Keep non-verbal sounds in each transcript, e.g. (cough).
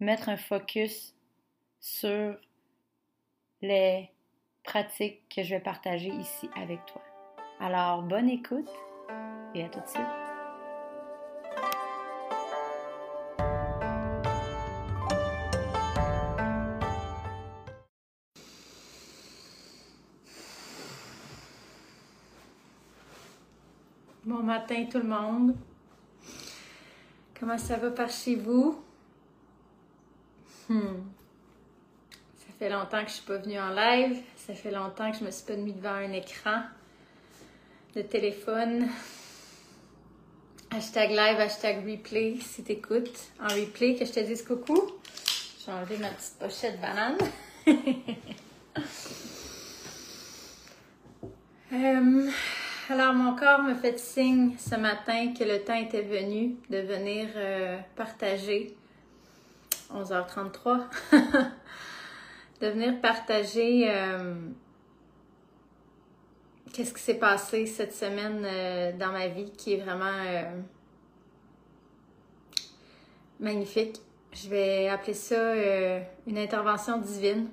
mettre un focus sur les pratiques que je vais partager ici avec toi. Alors, bonne écoute et à tout de suite. Bon matin tout le monde. Comment ça va par chez vous? Hmm. Ça fait longtemps que je suis pas venue en live. Ça fait longtemps que je me suis pas mis devant un écran de téléphone. Hashtag live, hashtag replay si t'écoutes en replay, que je te dise coucou. J'ai enlevé ma petite pochette banane. Euh, (laughs) alors, mon corps me fait signe ce matin que le temps était venu de venir euh, partager 11h33, (laughs) de venir partager euh, qu'est-ce qui s'est passé cette semaine euh, dans ma vie qui est vraiment euh, magnifique. Je vais appeler ça une intervention divine.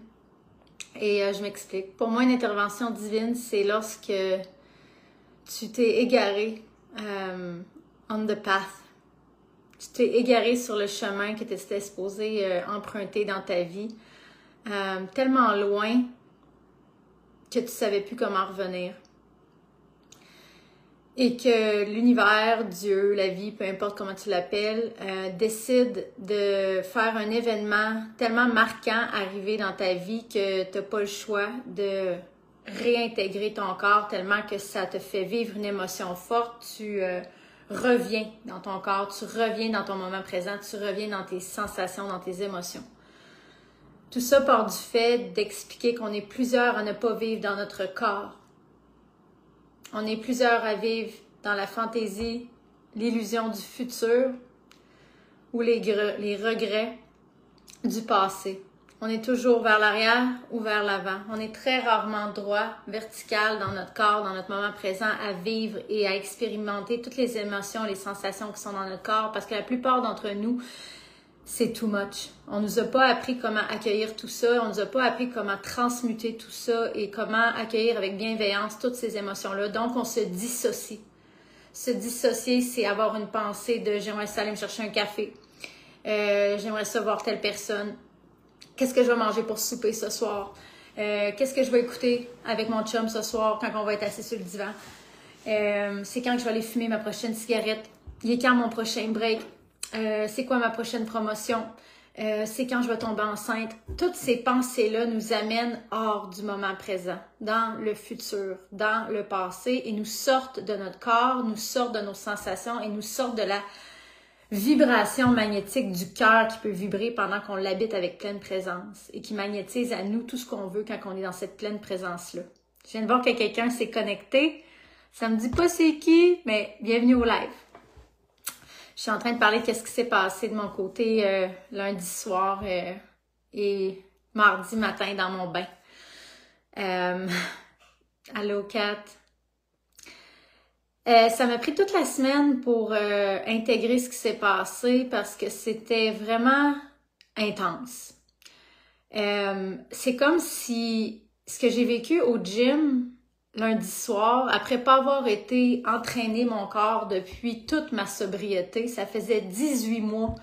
Et je m'explique. Pour moi, une intervention divine, c'est lorsque tu t'es égaré on the path tu t'es égaré sur le chemin que tu étais supposé euh, emprunter dans ta vie, euh, tellement loin que tu savais plus comment revenir. Et que l'univers, Dieu, la vie, peu importe comment tu l'appelles, euh, décide de faire un événement tellement marquant arriver dans ta vie que tu n'as pas le choix de réintégrer ton corps tellement que ça te fait vivre une émotion forte. Tu reviens dans ton corps, tu reviens dans ton moment présent, tu reviens dans tes sensations, dans tes émotions. Tout ça part du fait d'expliquer qu'on est plusieurs à ne pas vivre dans notre corps. On est plusieurs à vivre dans la fantaisie, l'illusion du futur ou les, les regrets du passé. On est toujours vers l'arrière ou vers l'avant. On est très rarement droit, vertical dans notre corps, dans notre moment présent, à vivre et à expérimenter toutes les émotions, les sensations qui sont dans notre corps, parce que la plupart d'entre nous, c'est too much. On nous a pas appris comment accueillir tout ça, on nous a pas appris comment transmuter tout ça et comment accueillir avec bienveillance toutes ces émotions-là. Donc, on se dissocie. Se dissocier, c'est avoir une pensée de j'aimerais aller me chercher un café, euh, j'aimerais ça voir telle personne, qu'est-ce que je vais manger pour souper ce soir, euh, qu'est-ce que je vais écouter avec mon chum ce soir quand on va être assis sur le divan, euh, c'est quand je vais aller fumer ma prochaine cigarette, il est quand mon prochain break, euh, c'est quoi ma prochaine promotion, c'est quand je vais tomber enceinte? Toutes ces pensées-là nous amènent hors du moment présent, dans le futur, dans le passé et nous sortent de notre corps, nous sortent de nos sensations et nous sortent de la vibration magnétique du cœur qui peut vibrer pendant qu'on l'habite avec pleine présence et qui magnétise à nous tout ce qu'on veut quand on est dans cette pleine présence-là. Je viens de voir que quelqu'un s'est connecté. Ça me dit pas c'est qui, mais bienvenue au live. Je suis en train de parler de qu'est-ce qui s'est passé de mon côté euh, lundi soir euh, et mardi matin dans mon bain. Euh, (laughs) allô, Kat? Euh, ça m'a pris toute la semaine pour euh, intégrer ce qui s'est passé parce que c'était vraiment intense. Euh, c'est comme si ce que j'ai vécu au gym lundi soir, après pas avoir été entraîné mon corps depuis toute ma sobriété, ça faisait 18 mois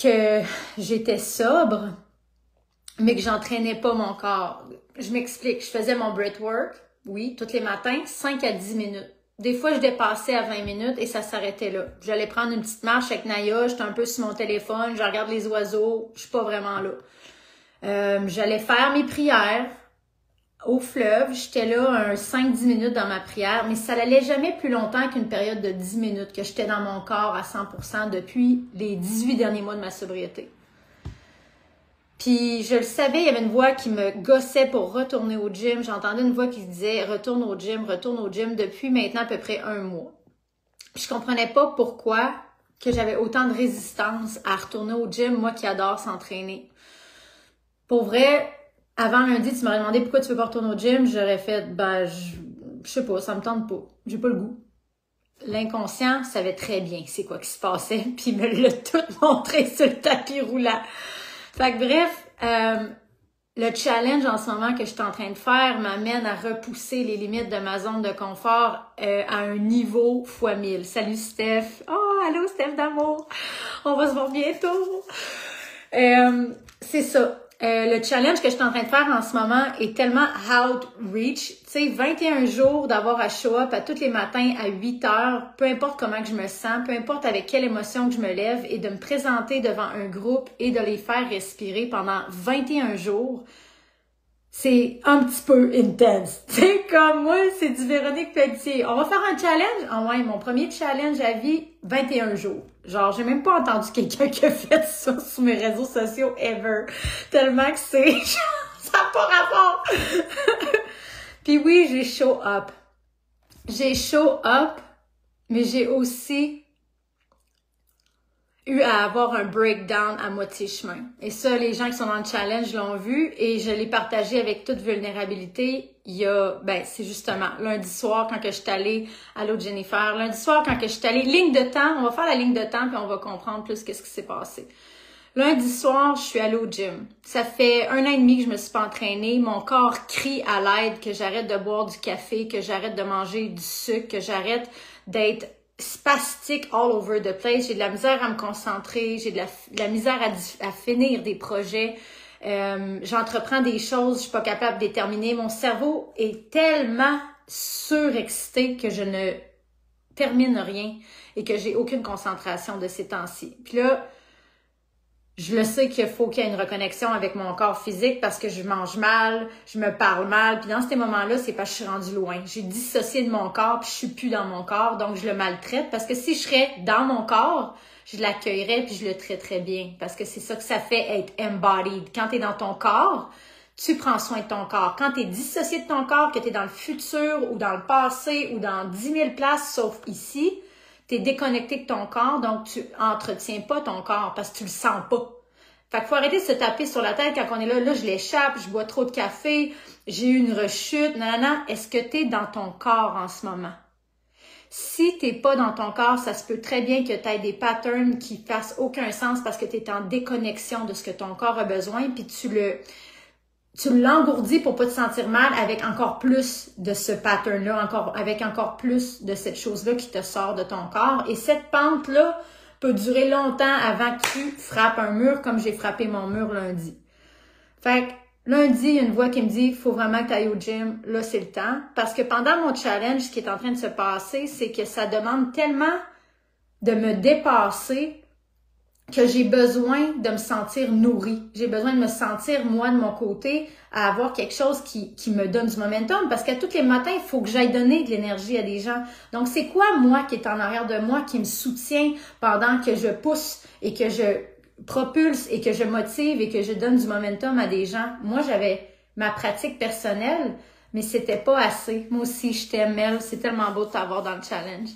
que j'étais sobre, mais que j'entraînais pas mon corps. Je m'explique, je faisais mon breathwork, oui, tous les matins, 5 à 10 minutes. Des fois, je dépassais à 20 minutes et ça s'arrêtait là. J'allais prendre une petite marche avec Naya, j'étais un peu sur mon téléphone, je regarde les oiseaux, je suis pas vraiment là. Euh, j'allais faire mes prières au fleuve, j'étais là un 5-10 minutes dans ma prière, mais ça n'allait jamais plus longtemps qu'une période de 10 minutes que j'étais dans mon corps à 100% depuis les 18 derniers mois de ma sobriété. Puis je le savais, il y avait une voix qui me gossait pour retourner au gym. J'entendais une voix qui disait retourne au gym, retourne au gym depuis maintenant à peu près un mois. Je comprenais pas pourquoi que j'avais autant de résistance à retourner au gym, moi qui adore s'entraîner. Pour vrai, avant lundi, tu m'aurais demandé pourquoi tu veux pas retourner au gym, j'aurais fait ben je, je sais pas, ça me tente pas. J'ai pas le goût. L'inconscient savait très bien c'est quoi qui se passait, (laughs) puis il me l'a tout montré sur le tapis roulant. Fait que bref, euh, le challenge en ce moment que je suis en train de faire m'amène à repousser les limites de ma zone de confort euh, à un niveau fois 1000. Salut Steph. Oh, allô Steph d'amour. On va se voir bientôt. Euh, c'est ça. Euh, le challenge que je suis en train de faire en ce moment est tellement outreach. Tu sais, 21 jours d'avoir à show up à tous les matins à 8 heures, peu importe comment que je me sens, peu importe avec quelle émotion que je me lève et de me présenter devant un groupe et de les faire respirer pendant 21 jours c'est un petit peu intense. (laughs) C'est comme moi, c'est du Véronique Pelletier. On va faire un challenge? Ah ouais, mon premier challenge à vie, 21 jours. Genre, j'ai même pas entendu quelqu'un qui a fait ça sur mes réseaux sociaux ever. Tellement que c'est... (laughs) ça n'a pas rapport. (laughs) Puis oui, j'ai show up. J'ai show up, mais j'ai aussi eu à avoir un breakdown à moitié chemin. Et ça, les gens qui sont dans le challenge l'ont vu et je l'ai partagé avec toute vulnérabilité. Il y a, ben, c'est justement lundi soir quand que je suis allée, allô Jennifer, lundi soir quand que je suis allée, ligne de temps, on va faire la ligne de temps puis on va comprendre plus qu'est-ce qui s'est passé. Lundi soir, je suis allée au gym. Ça fait un an et demi que je me suis pas entraînée. Mon corps crie à l'aide que j'arrête de boire du café, que j'arrête de manger du sucre, que j'arrête d'être spastique all over the place. J'ai de la misère à me concentrer, j'ai de la, misère à, finir des projets. Euh, j'entreprends des choses, je suis pas capable de déterminer. Mon cerveau est tellement surexcité que je ne termine rien et que j'ai aucune concentration de ces temps-ci. Puis là, je le sais qu'il faut qu'il y ait une reconnexion avec mon corps physique parce que je mange mal, je me parle mal. Puis dans ces moments-là, c'est parce que je suis rendue loin. J'ai dissocié de mon corps, puis je suis plus dans mon corps, donc je le maltraite. Parce que si je serais dans mon corps, je l'accueillerais puis je le traiterais bien. Parce que c'est ça que ça fait être embodied. Quand tu es dans ton corps, tu prends soin de ton corps. Quand tu es dissocié de ton corps, que tu es dans le futur ou dans le passé ou dans 10 000 places, sauf ici, tu es déconnecté de ton corps, donc tu entretiens pas ton corps parce que tu le sens pas. Fait qu'il faut arrêter de se taper sur la tête quand on est là, là je l'échappe, je bois trop de café, j'ai eu une rechute, non, non, est-ce que tu es dans ton corps en ce moment? Si t'es pas dans ton corps, ça se peut très bien que tu aies des patterns qui fassent aucun sens parce que tu es en déconnexion de ce que ton corps a besoin, puis tu le tu l'engourdis pour pas te sentir mal avec encore plus de ce pattern-là, encore, avec encore plus de cette chose-là qui te sort de ton corps. Et cette pente-là peut durer longtemps avant que tu frappes un mur comme j'ai frappé mon mur lundi. Fait que lundi, il y a une voix qui me dit, faut vraiment que tu au gym. Là, c'est le temps. Parce que pendant mon challenge, ce qui est en train de se passer, c'est que ça demande tellement de me dépasser que j'ai besoin de me sentir nourrie. J'ai besoin de me sentir, moi, de mon côté, à avoir quelque chose qui, qui me donne du momentum. Parce qu'à tous les matins, il faut que j'aille donner de l'énergie à des gens. Donc, c'est quoi, moi, qui est en arrière de moi, qui me soutient pendant que je pousse et que je propulse et que je motive et que je donne du momentum à des gens? Moi, j'avais ma pratique personnelle, mais c'était pas assez. Moi aussi, je t'aime. C'est tellement beau de t'avoir dans le challenge.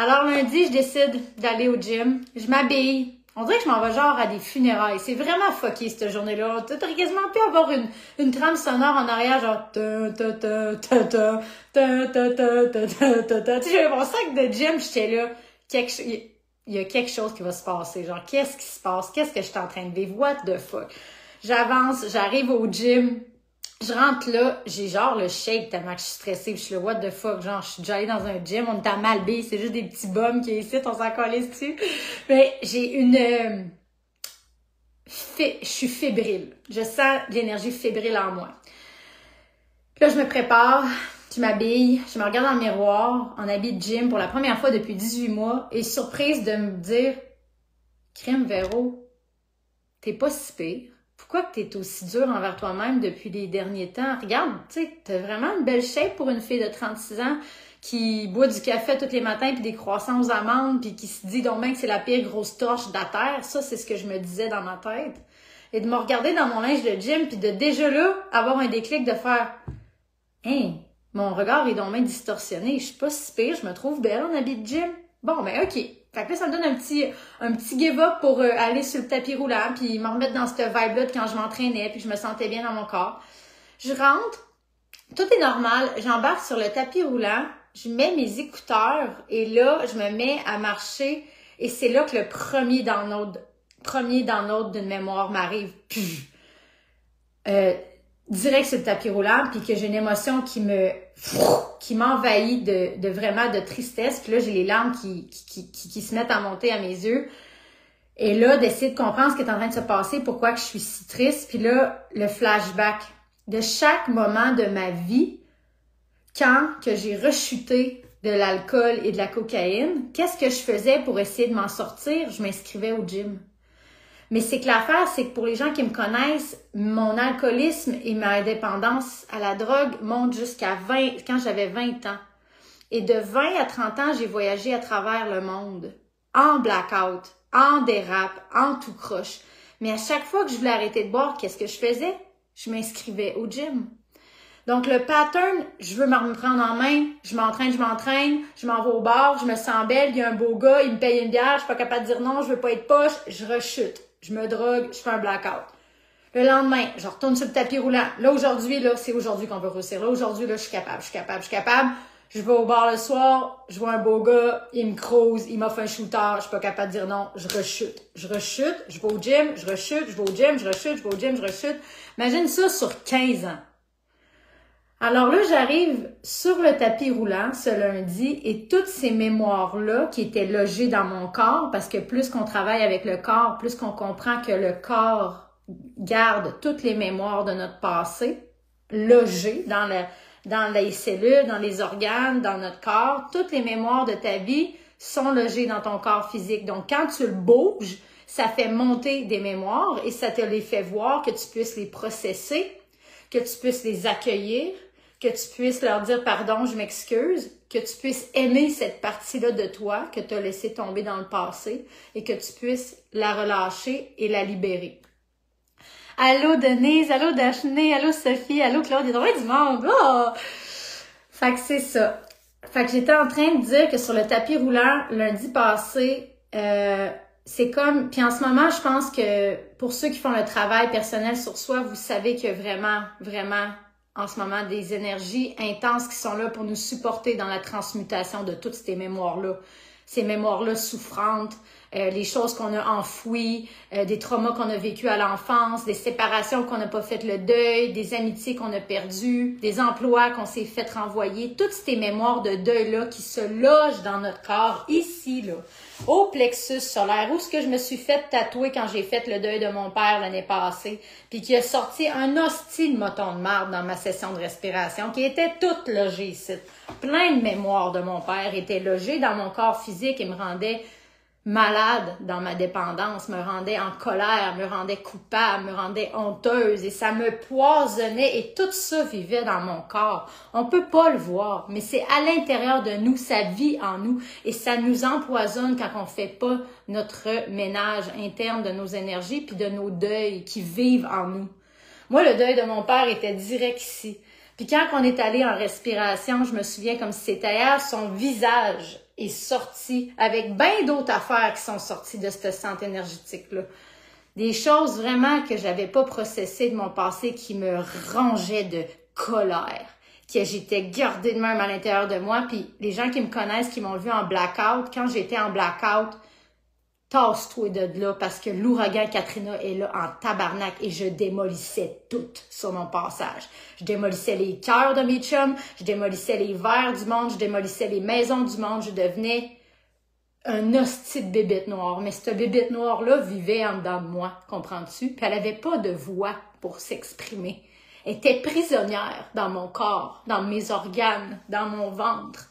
Alors lundi, je décide d'aller au gym. Je m'habille. On dirait que je m'en vais genre à des funérailles. C'est vraiment fucké cette journée-là. Aurais quasiment pu avoir une, une trame sonore en arrière, genre ta. Tu sais, j'avais mon sac de gym, j'étais là. Il y a quelque chose qui va se passer. Genre, qu'est-ce qui se passe? Qu'est-ce que je suis en train de vivre? What the fuck? J'avance, j'arrive au gym je rentre là, j'ai genre le shake tellement que je suis stressée, je suis le what the fuck, genre je suis déjà allée dans un gym, on est à Malbé, c'est juste des petits bums qui ici, on s'en collait dessus. Mais j'ai une euh, je suis fébrile. Je sens l'énergie fébrile en moi. là, je me prépare, je m'habille, je me regarde dans le miroir en habit de gym pour la première fois depuis 18 mois et surprise de me dire Crème Véro, t'es pas si pire. Pourquoi que t'es aussi dur envers toi-même depuis les derniers temps? Regarde, tu sais, vraiment une belle shape pour une fille de 36 ans qui boit du café tous les matins puis des croissants aux amandes puis qui se dit donc bien que c'est la pire grosse torche de la terre. Ça, c'est ce que je me disais dans ma tête. Et de me regarder dans mon linge de gym puis de déjà là avoir un déclic de faire Hein, mon regard est donc bien distorsionné. Je suis pas si pire, je me trouve belle en habit de gym. Bon, ben OK. Fait que là, ça me donne un petit, un petit give-up pour euh, aller sur le tapis roulant, puis me remettre dans cette vibe-là quand je m'entraînais, puis je me sentais bien dans mon corps. Je rentre, tout est normal, j'embarque sur le tapis roulant, je mets mes écouteurs, et là, je me mets à marcher, et c'est là que le premier download, premier download d'une mémoire m'arrive. Euh, direct sur le tapis roulant, puis que j'ai une émotion qui me qui m'envahit de, de vraiment de tristesse. Puis là, j'ai les larmes qui, qui, qui, qui, se mettent à monter à mes yeux. Et là, d'essayer de comprendre ce qui est en train de se passer, pourquoi que je suis si triste. Puis là, le flashback de chaque moment de ma vie, quand que j'ai rechuté de l'alcool et de la cocaïne, qu'est-ce que je faisais pour essayer de m'en sortir? Je m'inscrivais au gym. Mais c'est que l'affaire, c'est que pour les gens qui me connaissent, mon alcoolisme et ma dépendance à la drogue montent jusqu'à 20, quand j'avais 20 ans. Et de 20 à 30 ans, j'ai voyagé à travers le monde, en blackout, en dérape, en tout croche. Mais à chaque fois que je voulais arrêter de boire, qu'est-ce que je faisais? Je m'inscrivais au gym. Donc, le pattern, je veux me prendre en main, je m'entraîne, je m'entraîne, je m'en vais au bar, je me sens belle, il y a un beau gars, il me paye une bière, je suis pas capable de dire non, je veux pas être poche, je rechute je me drogue, je fais un blackout. Le lendemain, je retourne sur le tapis roulant. Là, aujourd'hui, là, c'est aujourd'hui qu'on veut réussir. Là, aujourd'hui, là, je suis capable, je suis capable, je suis capable. Je vais au bar le soir, je vois un beau gars, il me crouse, il m'offre un shooter, je suis pas capable de dire non, je rechute. Je rechute, je vais au gym, je rechute, je vais au gym, je rechute, je vais au gym, je rechute. Imagine ça sur 15 ans. Alors là, j'arrive sur le tapis roulant ce lundi et toutes ces mémoires-là qui étaient logées dans mon corps, parce que plus qu'on travaille avec le corps, plus qu'on comprend que le corps garde toutes les mémoires de notre passé logées dans, le, dans les cellules, dans les organes, dans notre corps. Toutes les mémoires de ta vie sont logées dans ton corps physique. Donc, quand tu le bouges, ça fait monter des mémoires et ça te les fait voir, que tu puisses les processer, que tu puisses les accueillir, que tu puisses leur dire pardon, je m'excuse, que tu puisses aimer cette partie-là de toi que tu as laissé tomber dans le passé et que tu puisses la relâcher et la libérer. Allô Denise, allô Daphné, allô Sophie, allô Claude, il y du monde. Oh! Fait que c'est ça. Fait que j'étais en train de dire que sur le tapis roulant lundi passé, euh, c'est comme, puis en ce moment, je pense que pour ceux qui font le travail personnel sur soi, vous savez que vraiment, vraiment, en ce moment des énergies intenses qui sont là pour nous supporter dans la transmutation de toutes ces mémoires-là. Ces mémoires-là souffrantes, euh, les choses qu'on a enfouies, euh, des traumas qu'on a vécus à l'enfance, des séparations qu'on n'a pas fait le deuil, des amitiés qu'on a perdues, des emplois qu'on s'est fait renvoyer, toutes ces mémoires de deuil-là qui se logent dans notre corps, ici, là au plexus solaire, où ce que je me suis fait tatouer quand j'ai fait le deuil de mon père l'année passée, puis qui a sorti un hostile moton de marbre dans ma session de respiration, qui était toute logée ici. Plein de mémoires de mon père étaient logées dans mon corps physique et me rendaient malade dans ma dépendance, me rendait en colère, me rendait coupable, me rendait honteuse et ça me poisonnait et tout ça vivait dans mon corps. On peut pas le voir, mais c'est à l'intérieur de nous, ça vit en nous et ça nous empoisonne quand on fait pas notre ménage interne de nos énergies puis de nos deuils qui vivent en nous. Moi, le deuil de mon père était direct ici. Puis quand on est allé en respiration, je me souviens comme si c'était hier, son visage est sorti avec bien d'autres affaires qui sont sorties de cette centre énergétique-là. Des choses vraiment que j'avais pas processées de mon passé qui me rangeaient de colère, que j'étais gardée de même à l'intérieur de moi. Puis les gens qui me connaissent, qui m'ont vu en blackout, quand j'étais en blackout, tasse-toi de là parce que l'ouragan Katrina est là en tabarnak et je démolissais tout sur mon passage. Je démolissais les cœurs de mes chums, je démolissais les verres du monde, je démolissais les maisons du monde, je devenais un hostie de bébête noire. Mais cette bébête noire-là vivait en dedans de moi, comprends-tu? Puis elle avait pas de voix pour s'exprimer. Elle était prisonnière dans mon corps, dans mes organes, dans mon ventre.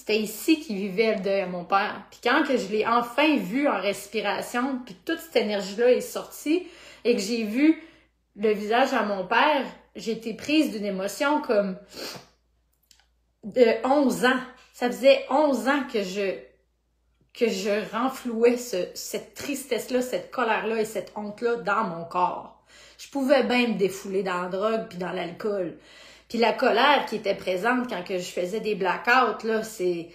C'était ici qu'il vivait le deuil à mon père. Puis quand que je l'ai enfin vu en respiration, puis toute cette énergie-là est sortie, et que j'ai vu le visage à mon père, j'ai été prise d'une émotion comme de 11 ans. Ça faisait 11 ans que je que je renflouais cette tristesse-là, cette colère-là et cette honte-là dans mon corps. Je pouvais bien me défouler dans la drogue puis dans l'alcool. Puis la colère qui était présente quand que je faisais des blackouts, là, c'est...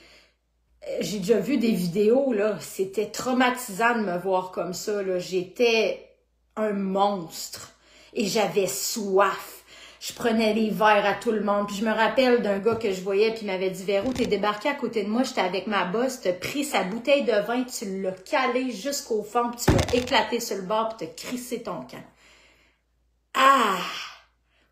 J'ai déjà vu des vidéos, là. C'était traumatisant de me voir comme ça, là. J'étais un monstre. Et j'avais soif je prenais les verres à tout le monde. Puis je me rappelle d'un gars que je voyais, puis il m'avait dit Véro, t'es débarqué à côté de moi, j'étais avec ma bosse, t'as pris sa bouteille de vin, tu l'as calé jusqu'au fond, puis tu l'as éclaté sur le bord, puis t'as crissé ton camp. Ah!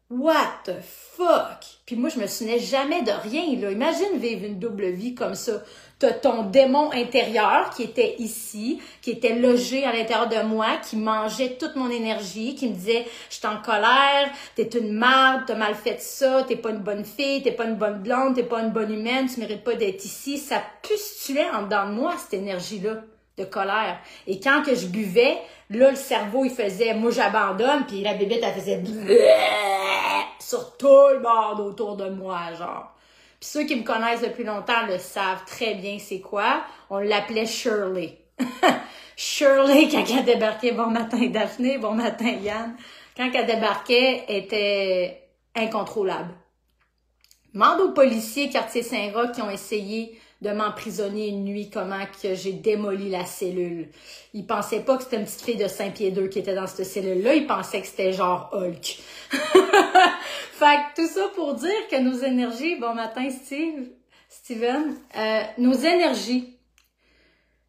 What the fuck? Puis moi, je me souvenais jamais de rien, là. Imagine vivre une double vie comme ça ton démon intérieur qui était ici, qui était logé à l'intérieur de moi, qui mangeait toute mon énergie, qui me disait je suis en colère, t'es une marde, t'as mal fait ça, t'es pas une bonne fille, t'es pas une bonne blonde, t'es pas une bonne humaine, tu mérites pas d'être ici. Ça pustuait en dedans de moi cette énergie-là de colère. Et quand que je buvais, là le cerveau il faisait moi j'abandonne, puis la bébête elle faisait (laughs) sur tout le monde autour de moi genre. Puis ceux qui me connaissent depuis longtemps le savent très bien c'est quoi. On l'appelait Shirley. (laughs) Shirley, quand elle débarquait, bon matin Daphné, bon matin Yann, quand elle débarquait, était incontrôlable. Mande aux policiers quartier Saint-Roch qui ont essayé de m'emprisonner une nuit, comment que j'ai démoli la cellule. Ils pensaient pas que c'était une petite fille de 5 pieds 2 qui était dans cette cellule-là, ils pensaient que c'était genre Hulk. (laughs) fait que tout ça pour dire que nos énergies, bon matin Steve, Steven, euh, nos énergies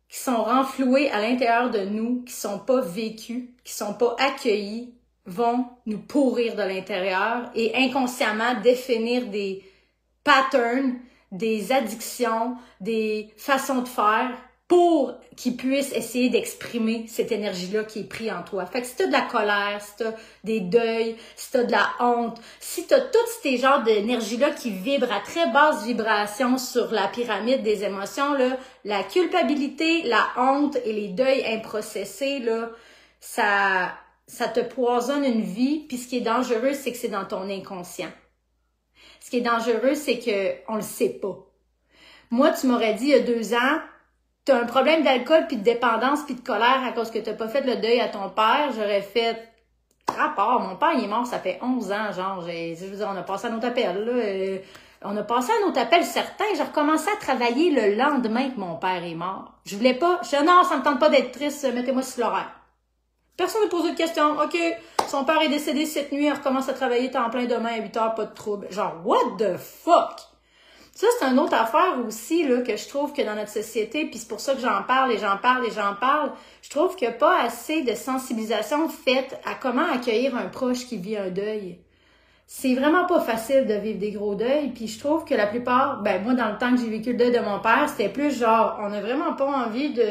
qui sont renflouées à l'intérieur de nous, qui sont pas vécues, qui sont pas accueillies, vont nous pourrir de l'intérieur et inconsciemment définir des patterns des addictions, des façons de faire pour qu'ils puissent essayer d'exprimer cette énergie-là qui est prise en toi. Fait que si t'as de la colère, si t'as des deuils, si t'as de la honte, si t'as tous ces genres d'énergie-là qui vibrent à très basse vibration sur la pyramide des émotions, là, la culpabilité, la honte et les deuils improcessés, là, ça, ça te poisonne une vie, puis ce qui est dangereux, c'est que c'est dans ton inconscient. Ce qui est dangereux, c'est que on le sait pas. Moi, tu m'aurais dit il y a deux ans, tu as un problème d'alcool, puis de dépendance, puis de colère à cause que tu pas fait le deuil à ton père. J'aurais fait rapport. Mon père, il est mort, ça fait 11 ans, genre. Je veux dire, on a passé à notre appel, là. Euh, on a passé à notre appel certains. J'ai recommencé à travailler le lendemain que mon père est mort. Je voulais pas. Je disais, non, ça me tente pas d'être triste, mettez-moi sur l'horaire. Personne ne pose de questions. OK, son père est décédé cette nuit, elle recommence à travailler temps plein demain à 8 heures, pas de trouble. Genre, what the fuck? Ça, c'est une autre affaire aussi, là, que je trouve que dans notre société, puis c'est pour ça que j'en parle et j'en parle et j'en parle, je trouve qu'il n'y a pas assez de sensibilisation faite à comment accueillir un proche qui vit un deuil c'est vraiment pas facile de vivre des gros deuils. Puis je trouve que la plupart, ben moi dans le temps que j'ai vécu le deuil de mon père, c'était plus genre on a vraiment pas envie de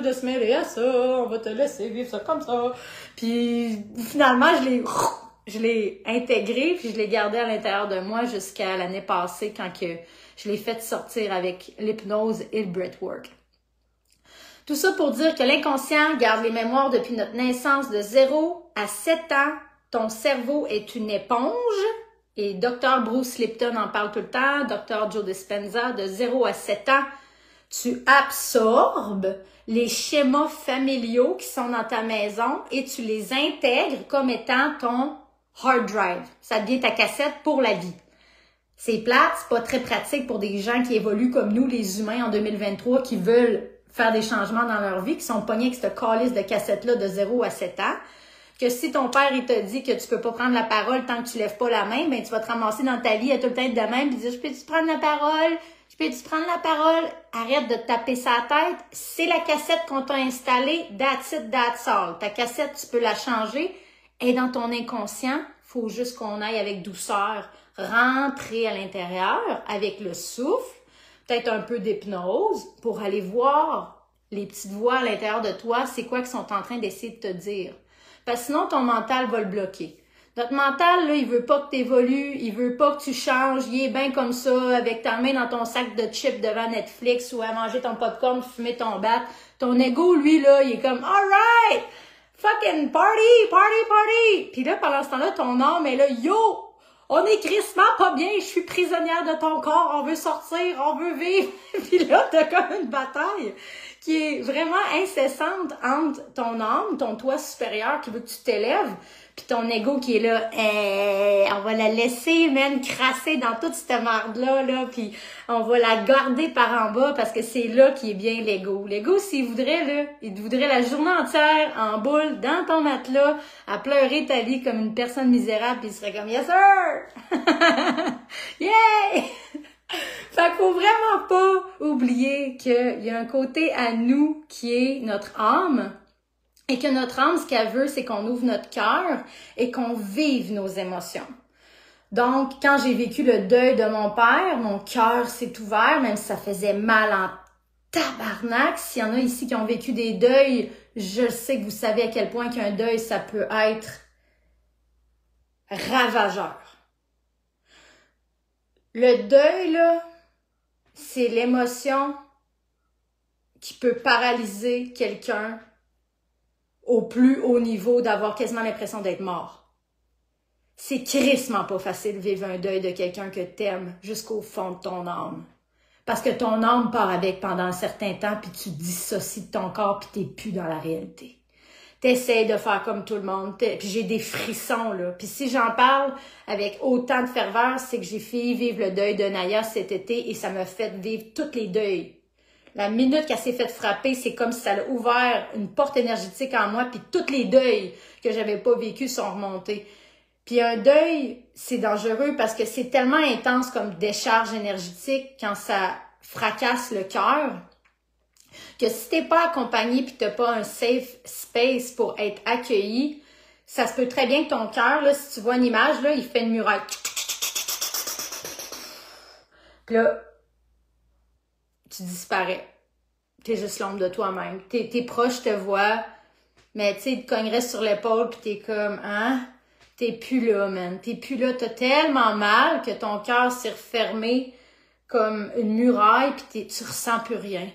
de se mêler à ça, on va te laisser vivre ça comme ça. Puis finalement je l'ai je l'ai intégré puis je l'ai gardé à l'intérieur de moi jusqu'à l'année passée quand que je l'ai fait sortir avec l'hypnose et le breathwork. Tout ça pour dire que l'inconscient garde les mémoires depuis notre naissance de 0 à 7 ans ton cerveau est une éponge. Et Dr. Bruce Lipton en parle tout le temps, Dr. Joe Dispenza, de 0 à 7 ans, tu absorbes les schémas familiaux qui sont dans ta maison et tu les intègres comme étant ton hard drive. Ça devient ta cassette pour la vie. C'est plate, c'est pas très pratique pour des gens qui évoluent comme nous, les humains en 2023, qui veulent faire des changements dans leur vie, qui sont pognés avec cette calice de cassette-là de 0 à 7 ans que si ton père il te dit que tu peux pas prendre la parole tant que tu lèves pas la main, ben tu vas te ramasser dans ta vie à tout le temps de même puis dire je peux tu prendre la parole, je peux tu prendre la parole, arrête de taper sa tête, c'est la cassette qu'on t'a installée, that's it, that's all. Ta cassette tu peux la changer et dans ton inconscient, faut juste qu'on aille avec douceur rentrer à l'intérieur avec le souffle peut-être un peu d'hypnose pour aller voir les petites voix à l'intérieur de toi, c'est quoi qu'ils sont en train d'essayer de te dire. Parce que sinon, ton mental va le bloquer. Notre mental, là, il veut pas que tu il veut pas que tu changes, il est bien comme ça, avec ta main dans ton sac de chips devant Netflix ou à manger ton popcorn, fumer ton bat. Ton ego, lui, là, il est comme, alright, fucking party, party, party. Puis là, pendant ce temps-là, ton âme est là, yo, on est crissement pas bien, je suis prisonnière de ton corps, on veut sortir, on veut vivre. (laughs) Puis là, t'as comme une bataille qui est vraiment incessante entre ton âme, ton toi supérieur qui veut que tu t'élèves, puis ton ego qui est là, eh, on va la laisser même crasser dans toute cette merde-là, là, puis on va la garder par en bas parce que c'est là qui est bien l'ego. L'ego, s'il voudrait, là, il voudrait la journée entière en boule dans ton matelas à pleurer ta vie comme une personne misérable, puis il serait comme Yes sir! (laughs) yeah! (laughs) fait qu'il faut vraiment pas oublier qu'il y a un côté à nous qui est notre âme, et que notre âme, ce qu'elle veut, c'est qu'on ouvre notre cœur et qu'on vive nos émotions. Donc, quand j'ai vécu le deuil de mon père, mon cœur s'est ouvert, même si ça faisait mal en tabarnak. S'il y en a ici qui ont vécu des deuils, je sais que vous savez à quel point qu'un deuil, ça peut être ravageur. Le deuil, là, c'est l'émotion qui peut paralyser quelqu'un au plus haut niveau d'avoir quasiment l'impression d'être mort. C'est crissement pas facile vivre un deuil de quelqu'un que t'aimes jusqu'au fond de ton âme. Parce que ton âme part avec pendant un certain temps, puis tu dissocies de ton corps, puis t'es plus dans la réalité. T'essayes de faire comme tout le monde, puis j'ai des frissons, là. Puis si j'en parle avec autant de ferveur, c'est que j'ai fait vivre le deuil de Naya cet été, et ça m'a fait vivre tous les deuils la minute qu'elle s'est faite frapper, c'est comme si ça a ouvert une porte énergétique en moi, puis tous les deuils que j'avais pas vécus sont remontés. Puis un deuil, c'est dangereux parce que c'est tellement intense comme décharge énergétique quand ça fracasse le cœur que si t'es pas accompagné puis t'as pas un safe space pour être accueilli, ça se peut très bien que ton cœur, là, si tu vois une image, là, il fait une muraille. Puis là, tu disparais. T'es juste l'ombre de toi-même. Tes, tes proches te voient, mais tu sais, ils te cogneraient sur l'épaule pis t'es comme, hein? T'es plus là, man. T'es plus là. T'as tellement mal que ton cœur s'est refermé comme une muraille pis tu ressens plus rien.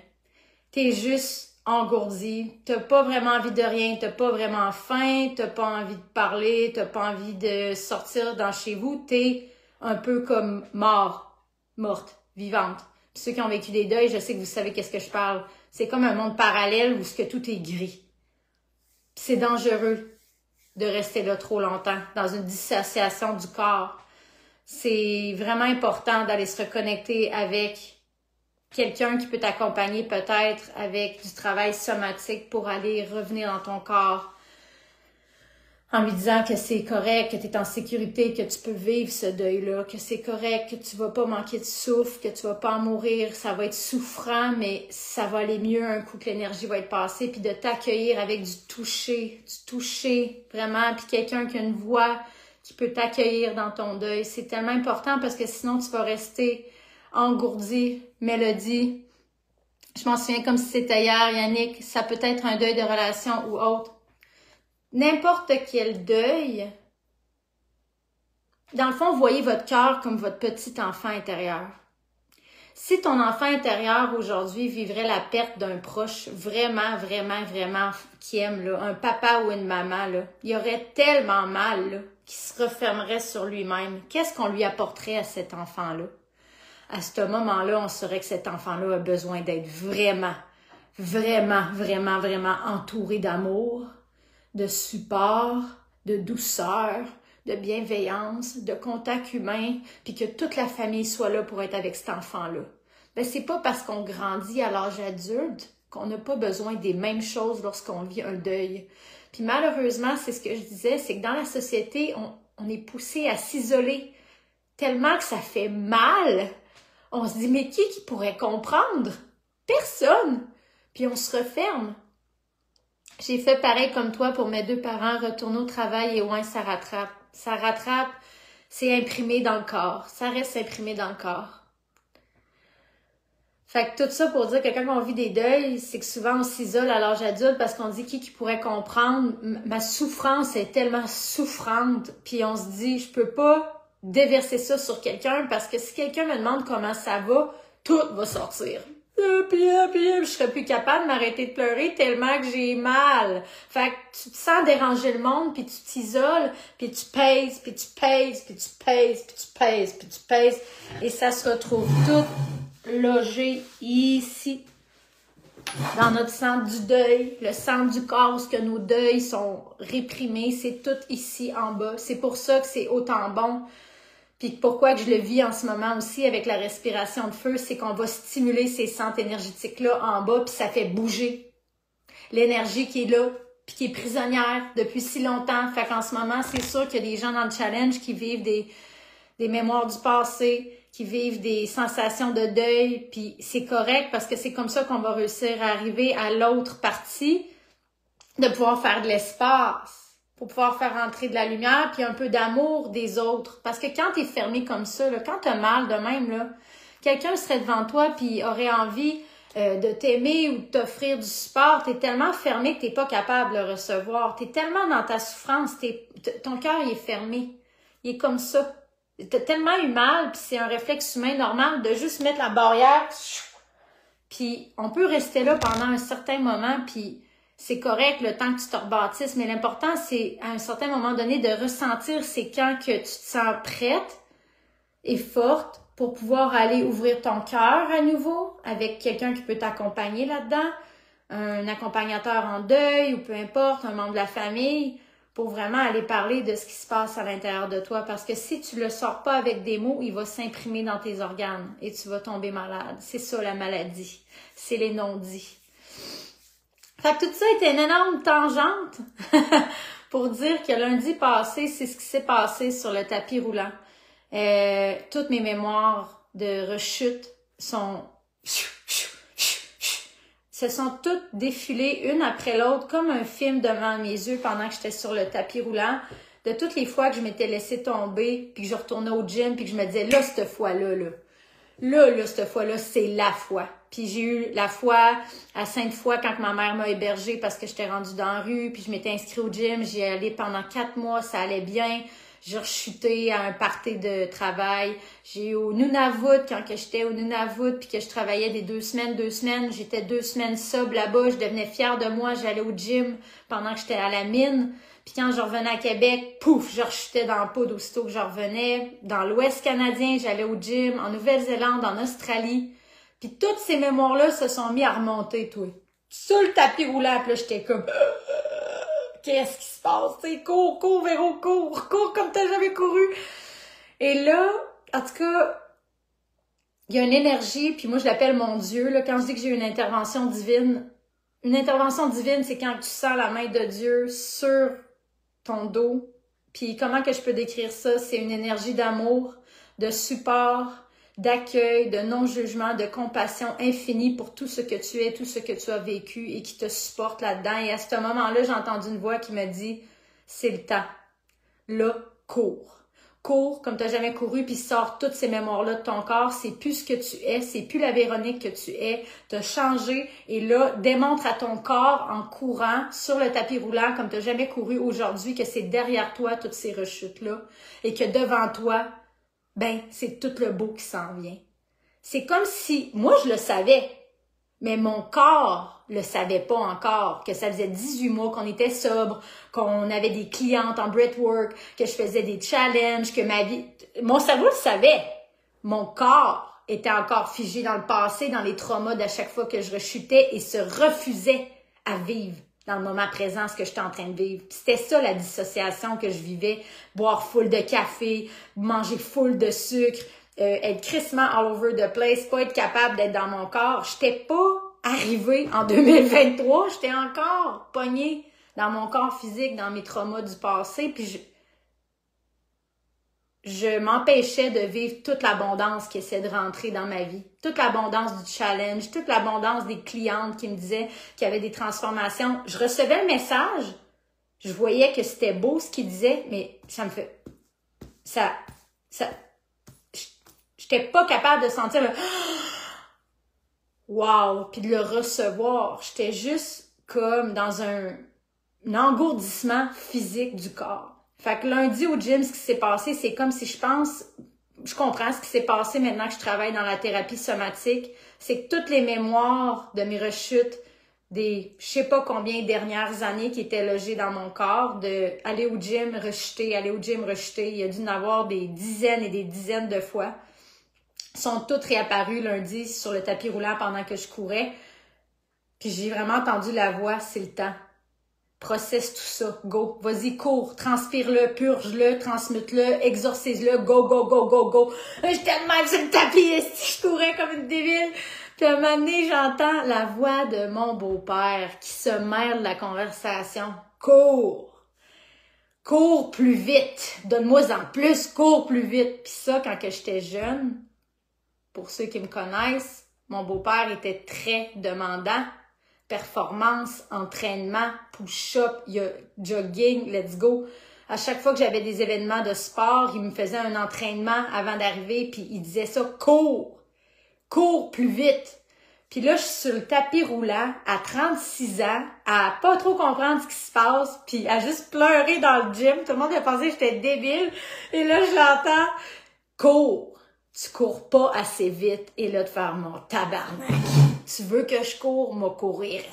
T'es juste engourdi. T'as pas vraiment envie de rien. T'as pas vraiment faim. T'as pas envie de parler. T'as pas envie de sortir dans chez vous. T'es un peu comme mort, morte, vivante ceux qui ont vécu des deuils, je sais que vous savez qu'est-ce que je parle. C'est comme un monde parallèle où tout est gris. C'est dangereux de rester là trop longtemps, dans une dissociation du corps. C'est vraiment important d'aller se reconnecter avec quelqu'un qui peut t'accompagner peut-être avec du travail somatique pour aller revenir dans ton corps, en lui disant que c'est correct, que tu es en sécurité, que tu peux vivre ce deuil-là, que c'est correct, que tu vas pas manquer de souffle, que tu vas pas en mourir, ça va être souffrant, mais ça va aller mieux un coup que l'énergie va être passée, puis de t'accueillir avec du toucher, du toucher, vraiment, puis quelqu'un qui a une voix qui peut t'accueillir dans ton deuil. C'est tellement important parce que sinon tu vas rester engourdi, mélodie. Je m'en souviens comme si c'était hier, Yannick, ça peut être un deuil de relation ou autre n'importe quel deuil, dans le fond, voyez votre cœur comme votre petit enfant intérieur. Si ton enfant intérieur aujourd'hui vivrait la perte d'un proche vraiment, vraiment, vraiment qui aime, là, un papa ou une maman, là, il aurait tellement mal qu'il se refermerait sur lui-même. Qu'est-ce qu'on lui apporterait à cet enfant-là? À ce moment-là, on saurait que cet enfant-là a besoin d'être vraiment, vraiment, vraiment, vraiment entouré d'amour, de support, de douceur, de bienveillance, de contact humain, puis que toute la famille soit là pour être avec cet enfant-là. Ben, c'est pas parce qu'on grandit à l'âge adulte qu'on n'a pas besoin des mêmes choses lorsqu'on vit un deuil. Puis malheureusement, c'est ce que je disais, c'est que dans la société, on, est poussé à s'isoler tellement que ça fait mal. On se dit, mais qui pourrait comprendre? Personne. Puis on se referme. J'ai fait pareil comme toi pour mes deux parents, retourner au travail et ouais, ça rattrape. Ça rattrape, c'est imprimé dans le corps. Ça reste imprimé dans le corps. Fait que tout ça pour dire que quand on vit des deuils, c'est que souvent on s'isole à l'âge adulte parce qu'on dit qui qui pourrait comprendre? Ma souffrance est tellement souffrante, puis on se dit je peux pas déverser ça sur quelqu'un parce que si quelqu'un me demande comment ça va, tout va sortir. Puis, je serais plus capable de m'arrêter de pleurer tellement que j'ai mal. Fait que tu te sens déranger le monde, puis tu t'isoles, puis tu pèses, puis tu pèses, puis tu pèses, puis tu pèses, puis tu pèses. Et ça se retrouve tout logé ici, dans notre centre du deuil, le centre du corps où que nos deuils sont réprimés, c'est tout ici en bas. C'est pour ça que c'est autant bon. Puis pourquoi que je le vis en ce moment aussi avec la respiration de feu, c'est qu'on va stimuler ces centres énergétiques-là en bas, puis ça fait bouger l'énergie qui est là, puis qui est prisonnière depuis si longtemps. Fait qu'en ce moment, c'est sûr qu'il y a des gens dans le challenge qui vivent des, des mémoires du passé, qui vivent des sensations de deuil, puis c'est correct parce que c'est comme ça qu'on va réussir à arriver à l'autre partie, de pouvoir faire de l'espace, pour pouvoir faire entrer de la lumière, puis un peu d'amour des autres. Parce que quand tu es fermé comme ça, là, quand tu as mal de même, là, quelqu'un serait devant toi puis aurait envie euh, de t'aimer ou de t'offrir du support, tu es tellement fermé que tu pas capable de le recevoir. Tu es tellement dans ta souffrance, ton cœur est fermé. Il est comme ça. T'as tellement eu mal, puis c'est un réflexe humain normal de juste mettre la barrière, puis on peut rester là pendant un certain moment, puis c'est correct le temps que tu te rebâtisses, mais l'important, c'est à un certain moment donné de ressentir c'est quand que tu te sens prête et forte pour pouvoir aller ouvrir ton cœur à nouveau avec quelqu'un qui peut t'accompagner là-dedans, un accompagnateur en deuil ou peu importe, un membre de la famille, pour vraiment aller parler de ce qui se passe à l'intérieur de toi. Parce que si tu le sors pas avec des mots, il va s'imprimer dans tes organes et tu vas tomber malade. C'est ça la maladie. C'est les non-dits. Fait que tout ça était une énorme tangente (laughs) pour dire que lundi passé, c'est ce qui s'est passé sur le tapis roulant. Euh, toutes mes mémoires de rechute sont se sont toutes défilées une après l'autre comme un film devant mes yeux pendant que j'étais sur le tapis roulant. De toutes les fois que je m'étais laissé tomber, puis que je retournais au gym, puis que je me disais, là, cette fois-là, là, là, là, cette fois-là, c'est la foi. Puis j'ai eu la foi à Sainte-Foy quand ma mère m'a hébergée parce que j'étais rendue dans la rue, puis je m'étais inscrite au gym, j'y allé pendant quatre mois, ça allait bien. J'ai rechuté à un party de travail. J'ai eu au Nunavut, quand j'étais au Nunavut, puis que je travaillais des deux semaines, deux semaines. J'étais deux semaines sub là-bas. Je devenais fière de moi. J'allais au gym pendant que j'étais à la mine. Puis quand je revenais à Québec, pouf, je rechutais dans le poudre aussitôt que je revenais. Dans l'Ouest canadien, j'allais au gym. En Nouvelle-Zélande, en Australie. Puis toutes ces mémoires-là se sont mis à remonter, toi. Sur le tapis roulant, puis là, j'étais comme (gasps) qu'est-ce qui se passe? T'sais, cours, cours, Véro, cours, cours comme t'as jamais couru. Et là, en tout cas, il y a une énergie, puis moi je l'appelle mon Dieu. Là, quand je dis que j'ai une intervention divine, une intervention divine, c'est quand tu sens la main de Dieu sur ton dos. Puis comment que je peux décrire ça? C'est une énergie d'amour, de support, d'accueil, de non-jugement, de compassion infinie pour tout ce que tu es, tout ce que tu as vécu et qui te supporte là-dedans. Et à ce moment-là, j'ai entendu une voix qui me dit, c'est le temps. Là, cours. Cours comme tu n'as jamais couru, puis sors toutes ces mémoires-là de ton corps. C'est plus ce que tu es, c'est plus la Véronique que tu es. Tu as changé. Et là, démontre à ton corps en courant sur le tapis roulant comme tu n'as jamais couru aujourd'hui que c'est derrière toi toutes ces rechutes-là et que devant toi, ben, c'est tout le beau qui s'en vient. C'est comme si, moi, je le savais, mais mon corps le savait pas encore, que ça faisait 18 mois qu'on était sobre, qu'on avait des clientes en breathwork, que je faisais des challenges, que ma vie, mon cerveau le savait. Mon corps était encore figé dans le passé, dans les traumas d'à chaque fois que je rechutais et se refusait à vivre dans le moment présent ce que j'étais en train de vivre. C'était ça la dissociation que je vivais, boire full de café, manger full de sucre, euh, être crissement all over the place, pas être capable d'être dans mon corps. J'étais pas arrivée en 2023, j'étais encore pognée dans mon corps physique, dans mes traumas du passé, puis je, m'empêchais de vivre toute l'abondance qui essaie de rentrer dans ma vie, toute l'abondance du challenge, toute l'abondance des clientes qui me disaient qu'il y avait des transformations. Je recevais le message, je voyais que c'était beau ce qu'ils disaient, mais ça me fait, ça, ça, j'étais pas capable de sentir le, (gasps) wow, puis de le recevoir. J'étais juste comme dans un engourdissement physique du corps. Fait que lundi au gym, ce qui s'est passé, c'est comme si je pense, je comprends ce qui s'est passé maintenant que je travaille dans la thérapie somatique, c'est que toutes les mémoires de mes rechutes, des je sais pas combien dernières années qui étaient logées dans mon corps, de aller au gym, rechuter, aller au gym, rechuter, il y a dû en avoir des dizaines et des dizaines de fois, sont toutes réapparues lundi sur le tapis roulant pendant que je courais. Puis j'ai vraiment entendu la voix, c'est le temps processe tout ça. Go. Vas-y, cours. Transpire-le, purge-le, transmute-le, exorcise-le. Go, go, go, go, go. J'étais même sur le tapis. Je courais comme une débile. Puis à un moment donné, j'entends la voix de mon beau-père qui se mêle de la conversation. Cours. Cours plus vite. Donne-moi en plus. Cours plus vite. Puis ça, quand que j'étais jeune, pour ceux qui me connaissent, mon beau-père était très demandant performance, entraînement, push-up, jogging, let's go. À chaque fois que j'avais des événements de sport, il me faisait un entraînement avant d'arriver, puis il disait ça, cours, cours plus vite. Puis là, je suis sur le tapis roulant à 36 ans, à pas trop comprendre ce qui se passe, puis à juste pleurer dans le gym. Tout le monde a pensé que j'étais débile. Et là, je l'entends, cours. Tu cours pas assez vite. Et là, de faire mon tabarnak tu veux que je cours, m'a courir.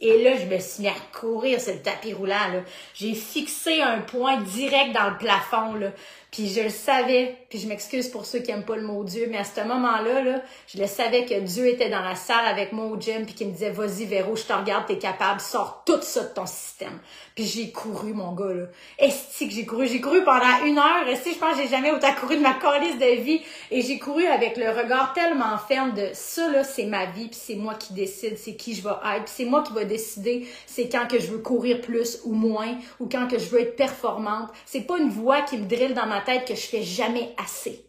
Et là, je me suis mis à courir sur le tapis roulant. J'ai fixé un point direct dans le plafond. Là. Puis je le savais, puis je m'excuse pour ceux qui aiment pas le mot Dieu, mais à ce moment-là, là, je le savais que Dieu était dans la salle avec moi au gym, puis qu'il me disait, vas-y Véro, je te regarde, t'es capable, sors tout ça de ton système. Puis j'ai couru, mon gars, là. Est-ce que j'ai couru? J'ai couru pendant une heure. Est-ce je pense que j'ai jamais autant couru de ma calice de vie. Et j'ai couru avec le regard tellement ferme de ça, là, c'est ma vie, puis c'est moi qui décide, c'est qui je vais être, puis c'est moi qui décider, c'est quand que je veux courir plus ou moins, ou quand que je veux être performante. C'est pas une voix qui me drille dans ma tête que je fais jamais assez.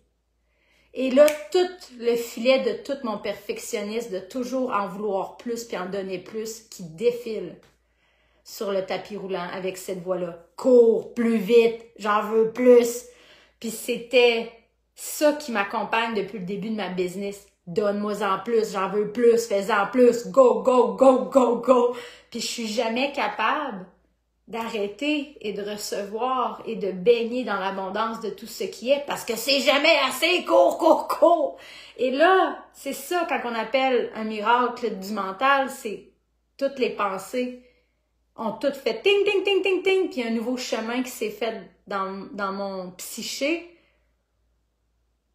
Et là, tout le filet de tout mon perfectionnisme, de toujours en vouloir plus puis en donner plus, qui défile sur le tapis roulant avec cette voix-là. Cours plus vite, j'en veux plus. Puis c'était ça qui m'accompagne depuis le début de ma business. Donne-moi en plus, j'en veux plus, fais-en plus, go, go, go, go, go. Puis je suis jamais capable d'arrêter et de recevoir et de baigner dans l'abondance de tout ce qui est parce que c'est jamais assez court, court, court. Et là, c'est ça quand on appelle un miracle du mental, c'est toutes les pensées ont toutes fait ting, ting, ting, ting, ting, puis un nouveau chemin qui s'est fait dans, dans mon psyché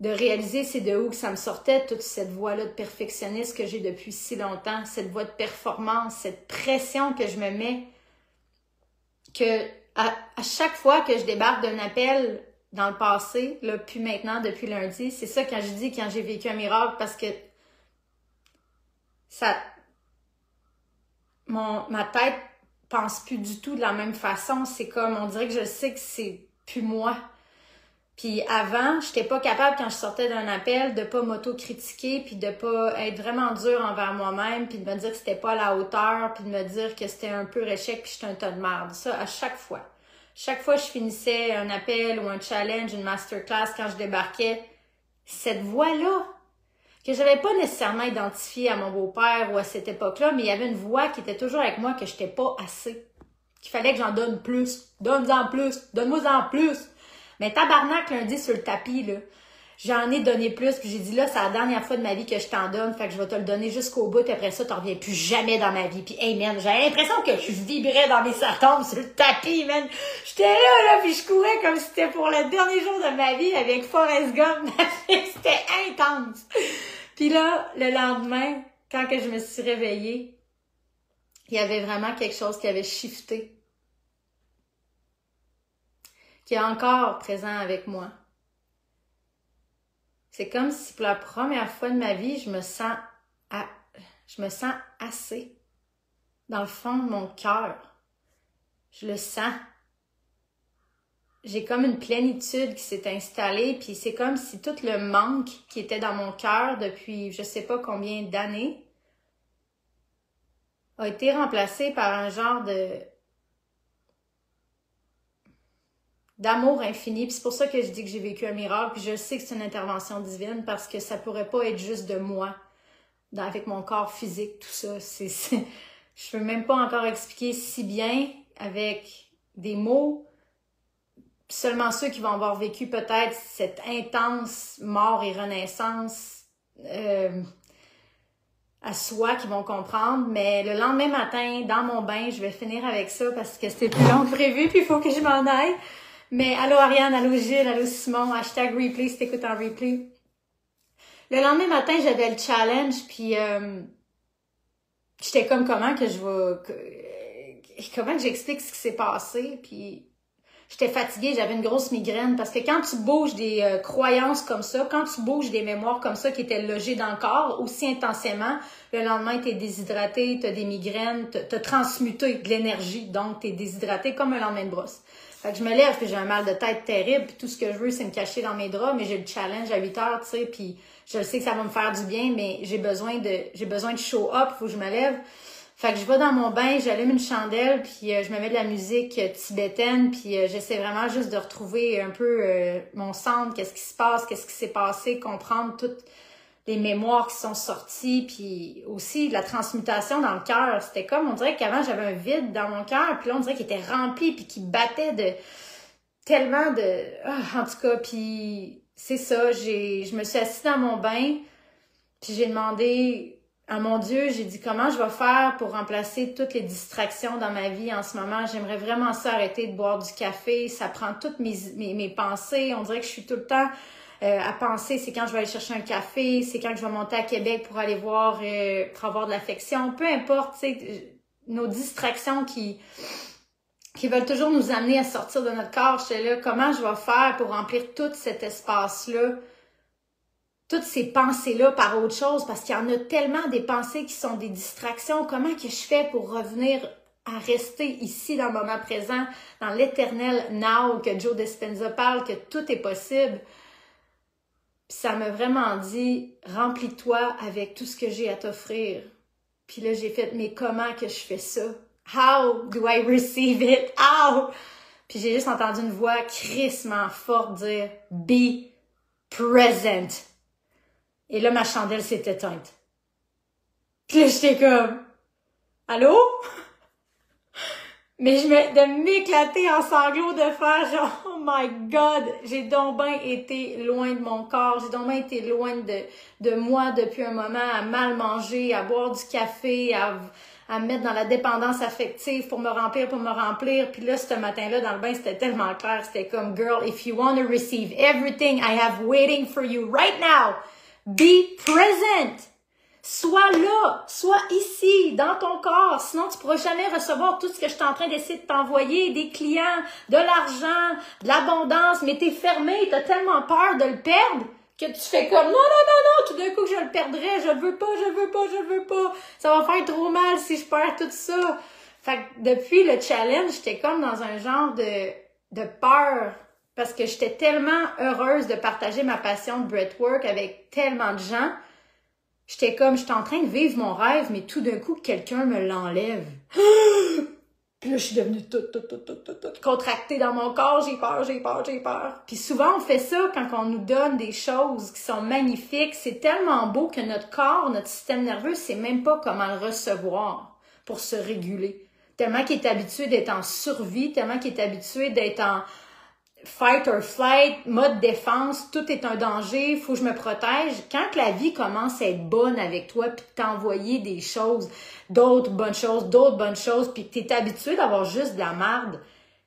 de réaliser c'est de où que ça me sortait toute cette voie-là de perfectionniste que j'ai depuis si longtemps, cette voie de performance, cette pression que je me mets que à, chaque fois que je débarque d'un appel dans le passé, là, puis maintenant, depuis lundi, c'est ça quand je dis quand j'ai vécu un miracle parce que ça. Mon, ma tête pense plus du tout de la même façon. C'est comme, on dirait que je sais que c'est plus moi. Puis avant, j'étais pas capable quand je sortais d'un appel de pas m'auto-critiquer puis de pas être vraiment dur envers moi-même puis de me dire que c'était pas à la hauteur puis de me dire que c'était un peu échec puis j'étais un tas de merde. Ça à chaque fois. Chaque fois que je finissais un appel ou un challenge, une masterclass quand je débarquais, cette voix-là que j'avais pas nécessairement identifiée à mon beau-père ou à cette époque-là, mais il y avait une voix qui était toujours avec moi que j'étais pas assez. Qu'il fallait que j'en donne plus. Donne-en plus. Donne-moi en plus. Mais tabarnak, lundi sur le tapis, là, j'en ai donné plus, puis j'ai dit là, c'est la dernière fois de ma vie que je t'en donne, fait que je vais te le donner jusqu'au bout, puis après ça, t'en reviens plus jamais dans ma vie. Puis hey man, j'avais l'impression que je vibrais dans mes atomes sur le tapis, man. J'étais là, là, puis je courais comme si c'était pour le dernier jour de ma vie avec Forrest Gump. (laughs) c'était intense. Puis là, le lendemain, quand que je me suis réveillée, il y avait vraiment quelque chose qui avait shifté qui est encore présent avec moi. C'est comme si pour la première fois de ma vie, je me sens, je me sens assez dans le fond de mon cœur. Je le sens. J'ai comme une plénitude qui s'est installée, puis c'est comme si tout le manque qui était dans mon cœur depuis je sais pas combien d'années a été remplacé par un genre de d'amour infini. Puis c'est pour ça que je dis que j'ai vécu un miracle. Puis je sais que c'est une intervention divine parce que ça pourrait pas être juste de moi. avec mon corps physique, tout ça. C'est, je peux même pas encore expliquer si bien avec des mots. Seulement ceux qui vont avoir vécu peut-être cette intense mort et renaissance euh, à soi qui vont comprendre. Mais le lendemain matin, dans mon bain, je vais finir avec ça parce que c'était plus long que prévu, puis il faut que je m'en aille. Mais allô Ariane, allô Gilles, allô Simon, hashtag replay si t'écoutes en replay. Le lendemain matin, j'avais le challenge, puis euh, j'étais comme comment que je vais... comment que j'explique ce qui s'est passé, puis j'étais fatiguée, j'avais une grosse migraine, parce que quand tu bouges des euh, croyances comme ça, quand tu bouges des mémoires comme ça qui étaient logées dans le corps aussi intensément, le lendemain, tu es déshydraté, tu as des migraines, tu as transmuté de l'énergie, donc tu es déshydraté comme un lendemain de brosse. Fait que je me lève, puis j'ai un mal de tête terrible, puis tout ce que je veux, c'est me cacher dans mes draps, mais j'ai le challenge à 8 heures, tu sais, puis je sais que ça va me faire du bien, mais j'ai besoin de j'ai besoin de show up, faut que je me lève. Fait que je vais dans mon bain, j'allume une chandelle, puis euh, je me mets de la musique euh, tibétaine, puis euh, j'essaie vraiment juste de retrouver un peu mon centre, qu'est-ce qui se passe, qu'est-ce qui s'est passé, comprendre toutes les mémoires qui sont sorties, puis aussi la transmutation dans le cœur. C'était comme, on dirait qu'avant j'avais un vide dans mon cœur, puis là on dirait qu'il était rempli, puis qu'il battait de tellement de... Ah, en tout cas, puis c'est ça, je me suis assise dans mon bain, puis j'ai demandé à mon Dieu, j'ai dit comment je vais faire pour remplacer toutes les distractions dans ma vie en ce moment? J'aimerais vraiment ça arrêter de boire du café. Ça prend toutes mes, mes, pensées. On dirait que je suis tout le temps euh, à penser. C'est quand je vais aller chercher un café, c'est quand je vais monter à Québec pour aller voir, euh, pour avoir de l'affection. Peu importe, nos distractions qui qui veulent toujours nous amener à sortir de notre corps. J'étais là, comment je vais faire pour remplir tout cet espace-là toutes ces pensées-là par autre chose, parce qu'il y en a tellement des pensées qui sont des distractions. Comment que je fais pour revenir à rester ici dans le moment présent, dans l'éternel now que Joe Dispenza parle, que tout est possible? Puis ça m'a vraiment dit, remplis-toi avec tout ce que j'ai à t'offrir. Puis là, j'ai fait, mais comment que je fais ça? How do I receive it? How? Puis j'ai juste entendu une voix crissement forte dire, be present. Et là, ma chandelle s'est éteinte. Puis là, j'étais comme, allô? Mais je me, de m'éclater en sanglots, de faire genre, oh my god, j'ai donc bien été loin de mon corps, j'ai donc bien été loin de, de moi depuis un moment, à mal manger, à boire du café, à, à me mettre dans la dépendance affective pour me remplir, pour me remplir. Puis là, ce matin-là, dans le bain, c'était tellement clair, c'était comme, girl, if you want to receive everything I have waiting for you right now, Be present. Sois là, sois ici, dans ton corps. Sinon, tu pourras jamais recevoir tout ce que je suis en train d'essayer de t'envoyer, des clients, de l'argent, de l'abondance, mais t'es fermé, t'as tellement peur de le perdre que tu fais comme non, non, non, non, tout d'un coup je le perdrai, je veux pas, je veux pas, je veux pas. Ça va faire trop mal si je perds tout ça. Fait que depuis le challenge, j'étais comme dans un genre de, de peur parce que j'étais tellement heureuse de partager ma passion de breathwork avec tellement de gens. J'étais comme, j'étais en train de vivre mon rêve, mais tout d'un coup, quelqu'un me l'enlève. (gasps) Puis là, je suis devenue toute, toute, toute, toute, toute, toute contractée dans mon corps. J'ai peur, j'ai peur, j'ai peur. Puis souvent, on fait ça quand on nous donne des choses qui sont magnifiques. C'est tellement beau que notre corps, notre système nerveux, sait même pas comment le recevoir pour se réguler. Tellement qu'il est habitué d'être en survie, tellement qu'il est habitué d'être en, fight or flight, mode défense, tout est un danger, faut que je me protège. Quand la vie commence à être bonne avec toi, puis t'envoyer des choses, d'autres bonnes choses, d'autres bonnes choses, puis que t'es habitué d'avoir juste de la merde,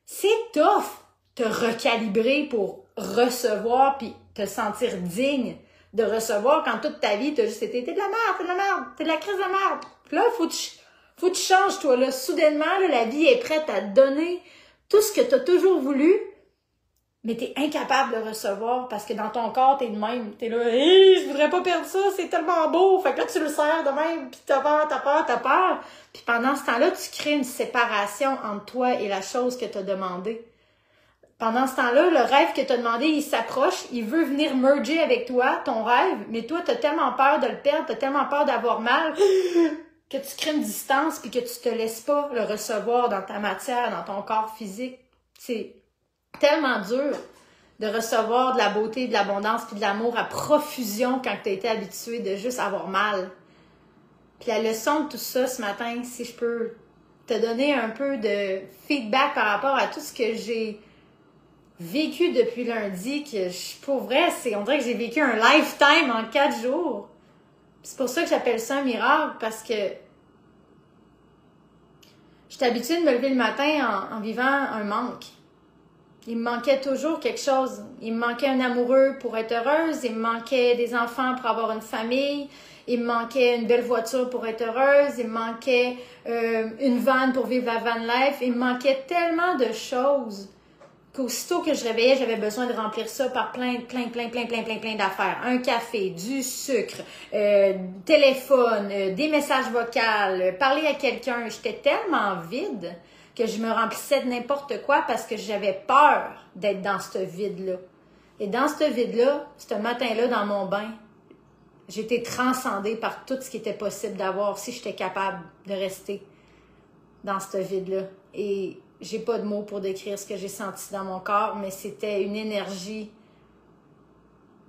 c'est tough te recalibrer pour recevoir puis te sentir digne de recevoir quand toute ta vie t'as juste été t'es de la merde, t'es de la merde, t'es de la crise de merde. Puis là, faut que tu, faut que tu changes, toi, là. Soudainement, la vie est prête à te donner tout ce que tu as toujours voulu, mais t'es incapable de recevoir parce que dans ton corps, t'es de même. T'es là, hé, je voudrais pas perdre ça, c'est tellement beau. Fait que là, tu le sers de même, puis t'as peur, t'as peur, t'as peur. Puis pendant ce temps-là, tu crées une séparation entre toi et la chose que t'as demandé. Pendant ce temps-là, le rêve que t'as demandé, il s'approche, il veut venir merger avec toi, ton rêve, mais toi, t'as tellement peur de le perdre, t'as tellement peur d'avoir mal, (laughs) que tu crées une distance puis que tu te laisses pas le recevoir dans ta matière, dans ton corps physique. C'est tellement dur de recevoir de la beauté, de l'abondance puis de l'amour à profusion quand tu as été habitué de juste avoir mal. Puis la leçon de tout ça ce matin, si je peux te donner un peu de feedback par rapport à tout ce que j'ai vécu depuis lundi, que je, pour vrai, c'est, on dirait que j'ai vécu un lifetime en quatre jours. C'est pour ça que j'appelle ça un miracle, parce que j'étais habituée de me lever le matin en, en vivant un manque. Il me manquait toujours quelque chose. Il me manquait un amoureux pour être heureuse, il me manquait des enfants pour avoir une famille, il me manquait une belle voiture pour être heureuse, il me manquait euh, une vanne pour vivre la van life, il me manquait tellement de choses qu'aussitôt que je réveillais, j'avais besoin de remplir ça par plein, plein, plein, plein, plein, plein, plein d'affaires. Un café, du sucre, euh, téléphone, euh, des messages vocaux, parler à quelqu'un. J'étais tellement vide que je me remplissais de n'importe quoi parce que j'avais peur d'être dans ce vide-là. Et dans ce vide-là, ce matin-là, dans mon bain, j'étais transcendée par tout ce qui était possible d'avoir si j'étais capable de rester dans ce vide-là. Et j'ai pas de mots pour décrire ce que j'ai senti dans mon corps, mais c'était une énergie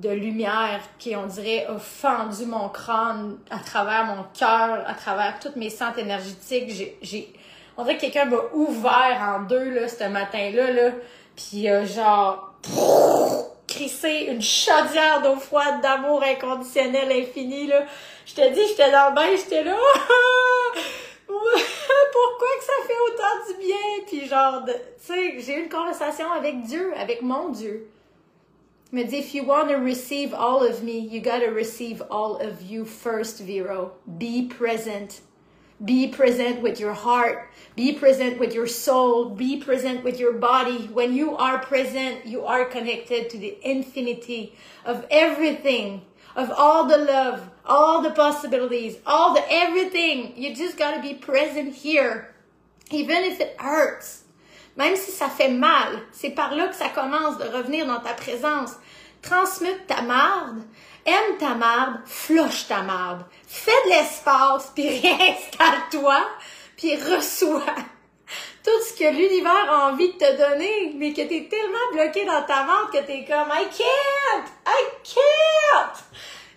de lumière qui, on dirait, a fendu mon crâne à travers mon cœur, à travers toutes mes centres énergétiques. J'ai, on dirait que quelqu'un m'a ouvert en deux, là, ce matin-là, là, puis euh, genre, (laughs) crissé une chaudière d'eau froide d'amour inconditionnel infini, là. Je te dis, j'étais dans le bain, j'étais là, (laughs) pourquoi que ça fait autant du bien? Puis genre, tu sais, j'ai eu une conversation avec Dieu, avec mon Dieu. Il me dit, if you want to receive all of me, you got to receive all of you first, Vero. Be present. Be present with your heart. Be present with your soul. Be present with your body. When you are present, you are connected to the infinity of everything of all the love, all the possibilities, all the everything. You just got to be present here, even if it hurts. Même si ça fait mal, c'est par là que ça commence de revenir dans ta présence. Transmute ta marde, aime ta marde, floche ta marde. Fais de l'espace, puis (laughs) réinstalle-toi, puis reçois tout ce que l'univers a envie de te donner, mais que t'es tellement bloqué dans ta marde que t'es comme I can't! I can't!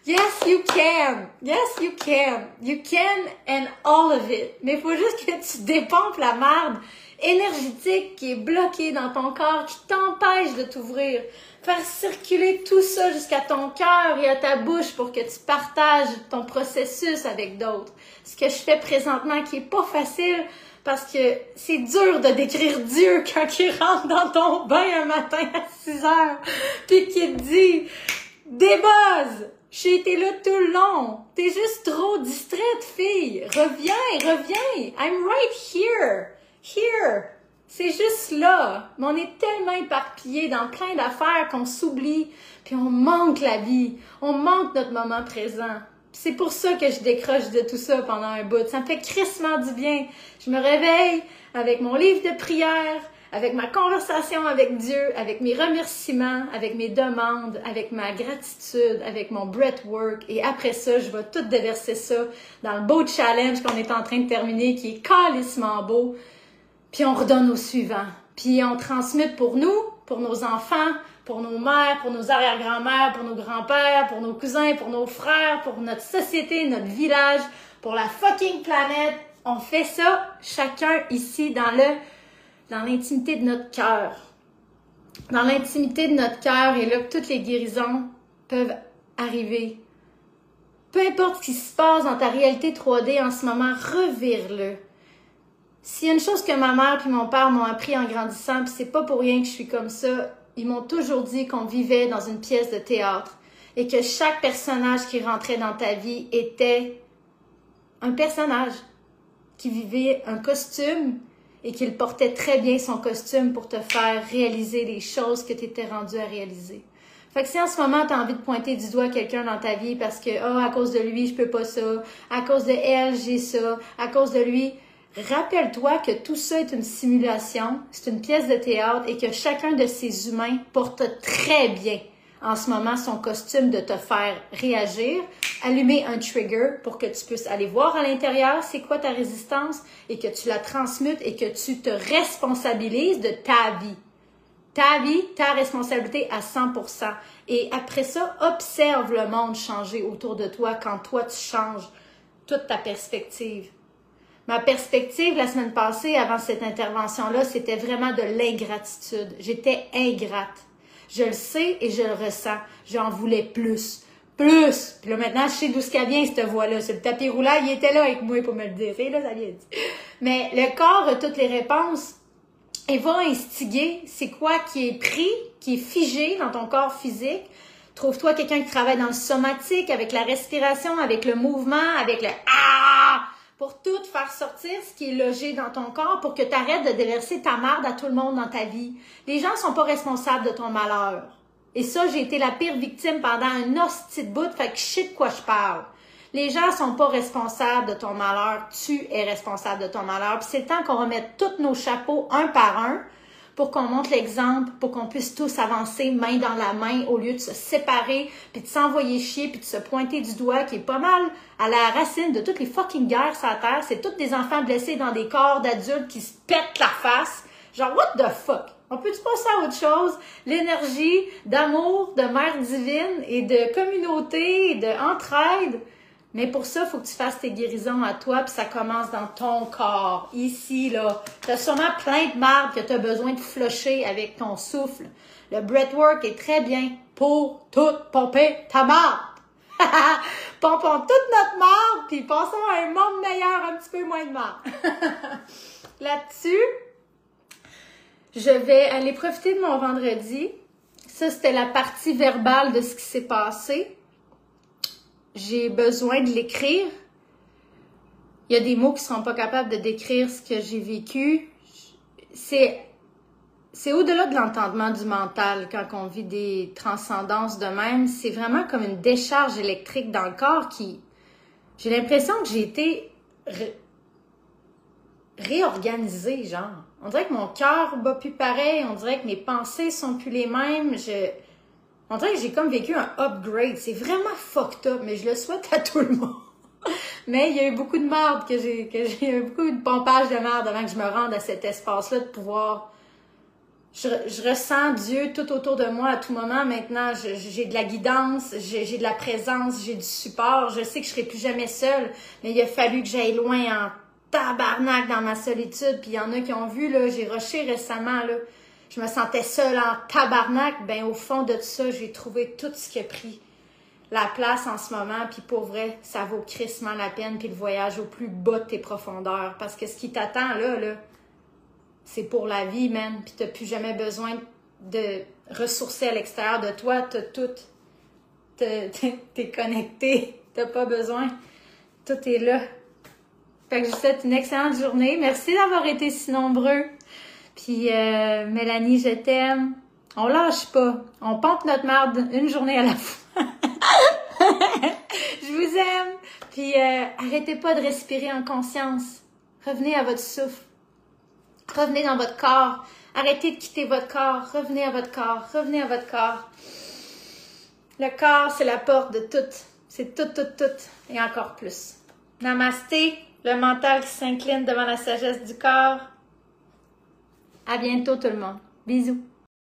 Yes, you can. Yes, you can. You can and all of it. Mais faut juste que tu dépompes la merde énergétique qui est bloquée dans ton corps, qui t'empêche de t'ouvrir. Faire circuler tout ça jusqu'à ton cœur et à ta bouche pour que tu partages ton processus avec d'autres. Ce que je fais présentement qui est pas facile parce que c'est dur de décrire Dieu (laughs) quand il rentre dans ton bain un matin à 6 heures puis qu'il te dit des j'ai été là tout le long. T'es juste trop distraite, fille. Reviens, reviens. I'm right here. Here. C'est juste là. Mais on est tellement éparpillés dans plein d'affaires qu'on s'oublie, puis on manque la vie. On manque notre moment présent. C'est pour ça que je décroche de tout ça pendant un bout. Ça me fait crissement du bien. Je me réveille avec mon livre de prière, avec ma conversation avec Dieu, avec mes remerciements, avec mes demandes, avec ma gratitude, avec mon breathwork. Et après ça, je vais tout déverser ça dans le beau challenge qu'on est en train de terminer, qui est calissement beau. Puis on redonne au suivant. Puis on transmet pour nous, pour nos enfants, pour nos mères, pour nos arrière-grand-mères, pour nos grands-pères, pour nos cousins, pour nos frères, pour notre société, notre village, pour la fucking planète. On fait ça chacun ici dans le dans l'intimité de notre cœur. Dans l'intimité de notre cœur, et là toutes les guérisons peuvent arriver. Peu importe ce qui se passe dans ta réalité 3D en ce moment, revire-le. S'il y a une chose que ma mère et mon père m'ont appris en grandissant, puis c'est pas pour rien que je suis comme ça, ils m'ont toujours dit qu'on vivait dans une pièce de théâtre et que chaque personnage qui rentrait dans ta vie était un personnage qui vivait un costume et qu'il portait très bien son costume pour te faire réaliser les choses que tu étais rendu à réaliser. Fait que si en ce moment tu as envie de pointer du doigt quelqu'un dans ta vie parce que oh à cause de lui, je peux pas ça, à cause de elle, j'ai ça, à cause de lui, rappelle-toi que tout ça est une simulation, c'est une pièce de théâtre et que chacun de ces humains porte très bien en ce moment son costume de te faire réagir, allumer un trigger pour que tu puisses aller voir à l'intérieur c'est quoi ta résistance et que tu la transmutes et que tu te responsabilises de ta vie. Ta vie, ta responsabilité à 100%. Et après ça, observe le monde changer autour de toi quand toi tu changes toute ta perspective. Ma perspective la semaine passée, avant cette intervention-là, c'était vraiment de l'ingratitude. J'étais ingrate. Je le sais et je le ressens. J'en voulais plus. Plus! Puis là, maintenant, je sais d'où ce vient, cette voix-là. C'est le tapis roulant, il était là avec moi pour me le dire. là, ça vient. Mais le corps a toutes les réponses et va instiguer c'est quoi qui est pris, qui est figé dans ton corps physique. Trouve-toi quelqu'un qui travaille dans le somatique, avec la respiration, avec le mouvement, avec le ah pour tout faire sortir ce qui est logé dans ton corps pour que tu arrêtes de déverser ta marde à tout le monde dans ta vie. Les gens sont pas responsables de ton malheur. Et ça, j'ai été la pire victime pendant un hostie de bout, fait que je sais de quoi je parle. Les gens sont pas responsables de ton malheur, tu es responsable de ton malheur. Puis c'est temps qu'on remette tous nos chapeaux un par un pour qu'on montre l'exemple, pour qu'on puisse tous avancer main dans la main au lieu de se séparer, puis de s'envoyer chier, puis de se pointer du doigt, qui est pas mal à la racine de toutes les fucking guerres sur Terre. C'est tous des enfants blessés dans des corps d'adultes qui se pètent la face. Genre, what the fuck? On peut-tu passer à autre chose? L'énergie d'amour, de mère divine et de communauté, et de mais pour ça, il faut que tu fasses tes guérisons à toi, puis ça commence dans ton corps, ici, là. Tu as sûrement plein de marde que tu as besoin de flusher avec ton souffle. Le breathwork est très bien pour tout pomper ta marde. (laughs) Pompons toute notre marde, puis passons à un monde meilleur, un petit peu moins de marde. (laughs) Là-dessus, je vais aller profiter de mon vendredi. Ça, c'était la partie verbale de ce qui s'est passé j'ai besoin de l'écrire. Il y a des mots qui ne seront pas capables de décrire ce que j'ai vécu. C'est c'est au-delà de l'entendement du mental quand on vit des transcendances de même. C'est vraiment comme une décharge électrique dans le corps qui. J'ai l'impression que j'ai été réorganisée, genre. On dirait que mon cœur bat plus pareil, on dirait que mes pensées sont plus les mêmes. Je, on dirait que j'ai comme vécu un upgrade. C'est vraiment fucked up, mais je le souhaite à tout le monde. (laughs) mais il y a eu beaucoup de merde que j'ai, que j'ai eu beaucoup de pompage de merde avant que je me rende à cet espace-là de pouvoir. Je, je, ressens Dieu tout autour de moi à tout moment. Maintenant, j'ai de la guidance, j'ai de la présence, j'ai du support. Je sais que je serai plus jamais seule, mais il a fallu que j'aille loin en tabarnak dans ma solitude. Puis il y en a qui ont vu, là, j'ai rushé récemment, là je me sentais seule en tabarnak, ben au fond de ça, j'ai trouvé tout ce qui a pris la place en ce moment, puis pour vrai, ça vaut crissement la peine, puis le voyage au plus bas de tes profondeurs, parce que ce qui t'attend là, là, c'est pour la vie, man, puis t'as plus jamais besoin de ressourcer à l'extérieur de toi, t'as tout, t'es connecté, t'as pas besoin, tout est là. Fait que je vous souhaite une excellente journée. Merci d'avoir été si nombreux. Puis euh, Mélanie, je t'aime. On lâche pas. On pompe notre marde une journée à la fois. (laughs) je vous aime. Puis euh, arrêtez pas de respirer en conscience. Revenez à votre souffle. Revenez dans votre corps. Arrêtez de quitter votre corps. Revenez à votre corps. Revenez à votre corps. Le corps, c'est la porte de tout. C'est tout, tout, tout. Et encore plus. Namasté, le mental qui s'incline devant la sagesse du corps. À bientôt tout le monde. Bisous.